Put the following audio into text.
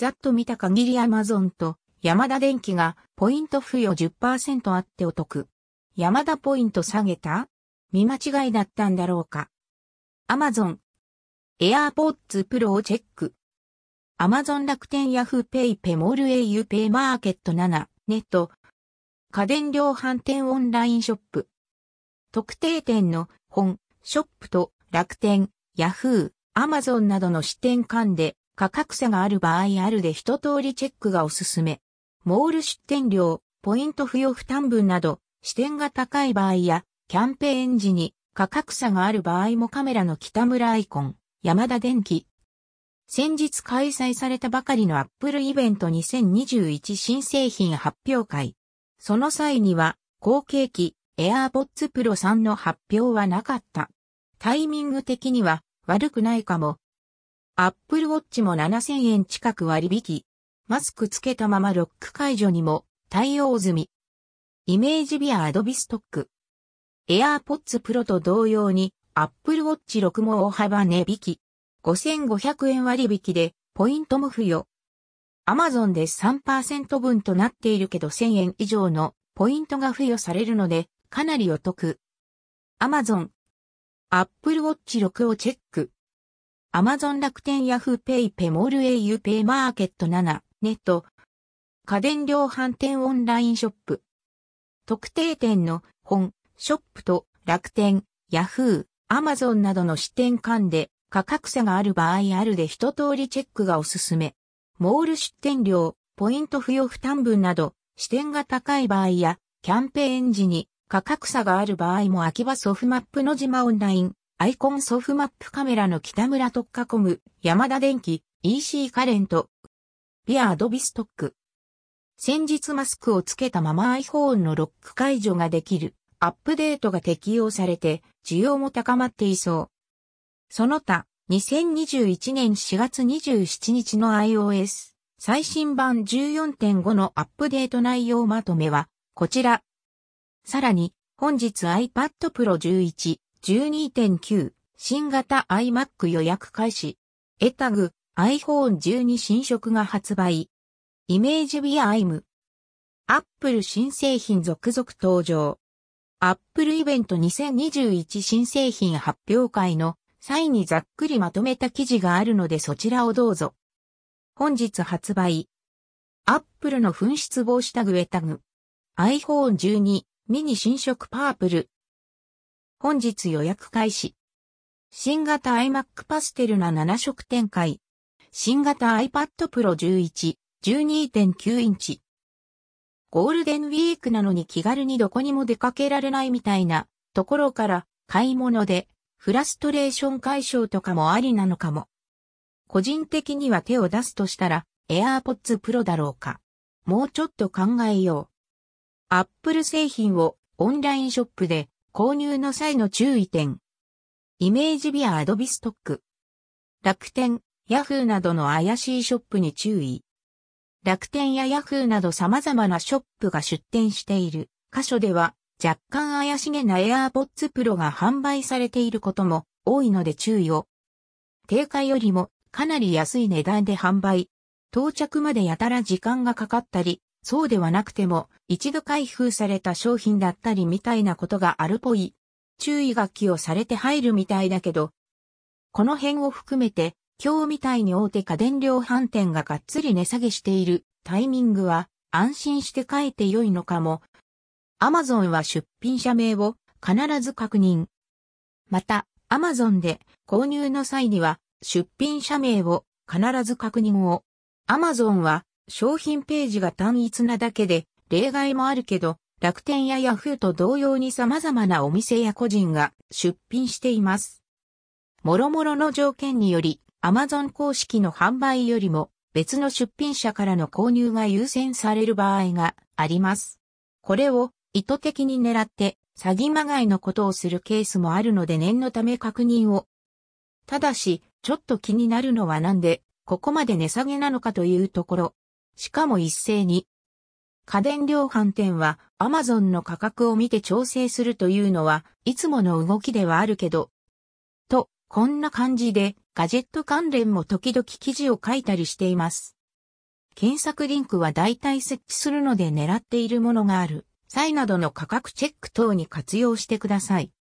ざっと見た限りアマゾンと山田電機がポイント付与10%あってお得。山田ポイント下げた？見間違いだったんだろうか。アマゾン。AirPods Pro をチェック。アマゾン楽天ヤフーペイペモール au ペイマーケット7ネット。家電量販店オンラインショップ。特定店の本、ショップと楽天、ヤフー、アマゾンなどの支店間で価格差がある場合あるで一通りチェックがおすすめ。モール出店料、ポイント付与負担分など、支店が高い場合や、キャンペーン時に価格差がある場合もカメラの北村アイコン、山田電機。先日開催されたばかりのアップルイベント2021新製品発表会。その際には、後継機 AirPods Pro 3の発表はなかった。タイミング的には悪くないかも。Apple Watch も7000円近く割引。マスクつけたままロック解除にも対応済み。イメージビア Adobe ストック。AirPods Pro と同様に Apple Watch 6も大幅値引き。5500円割引でポイントも付与。Amazon で3%分となっているけど1000円以上のポイントが付与されるのでかなりお得。Amazon。Apple Watch 6をチェック。Amazon 楽天ヤフーペイペモール au ペイマーケット7ネット。家電量販店オンラインショップ。特定店の本、ショップと楽天、ヤフー、アマゾンなどの支店間で価格差がある場合あるで一通りチェックがおすすめ。モール出店料、ポイント付与負担分など、支店が高い場合や、キャンペーン時に価格差がある場合も秋葉ソフマップの島オンライン、アイコンソフマップカメラの北村特化コム、山田電機、EC カレント、ビアアドビストック。先日マスクをつけたまま iPhone のロック解除ができるアップデートが適用されて需要も高まっていそう。その他、2021年4月27日の iOS 最新版14.5のアップデート内容まとめはこちら。さらに本日 iPad Pro 11、12.9新型 iMac 予約開始。 AirTag iPhone 12新色が発売。 Image via アイム。アップル新製品続々登場。アップルイベント2021新製品発表会の際にざっくりまとめた記事があるのでそちらをどうぞ。本日発売。アップルの紛失防止タグエタグ。iPhone 12ミニ新色パープル。本日予約開始。新型 iMac パステルな7色展開。新型 iPad Pro 11 12.9インチ。ゴールデンウィークなのに気軽にどこにも出かけられないみたいなところから買い物でフラストレーション解消とかもありなのかも。個人的には手を出すとしたら AirPods Pro だろうか。もうちょっと考えよう。Apple 製品をオンラインショップで購入の際の注意点。イメージビア Adobe ストック。楽天、ヤフーなどの怪しいショップに注意。楽天やヤフーなど様々なショップが出店している箇所では若干怪しげな AirPods Pro が販売されていることも多いので注意を。定価よりもかなり安い値段で販売。到着までやたら時間がかかったり、そうではなくても一度開封された商品だったりみたいなことがあるっぽい。注意書きをされて入るみたいだけど、この辺を含めて今日みたいに大手家電量販店ががっつり値下げしているタイミングは安心して書いて良いのかも。アマゾンは出品者名を必ず確認。また、アマゾンで購入の際には出品者名を必ず確認を。アマゾンは商品ページが単一なだけで例外もあるけど、楽天やヤフーと同様に様々なお店や個人が出品しています。諸々の条件によりアマゾン公式の販売よりも別の出品者からの購入が優先される場合があります。これを意図的に狙って詐欺まがいのことをするケースもあるので念のため確認を。ただし、ちょっと気になるのはなんで、ここまで値下げなのかというところ。しかも一斉に。家電量販店は Amazon の価格を見て調整するというのはいつもの動きではあるけど。と、こんな感じでガジェット関連も時々記事を書いたりしています。検索リンクは大体設置するので狙っているものがある際などの価格チェック等に活用してください。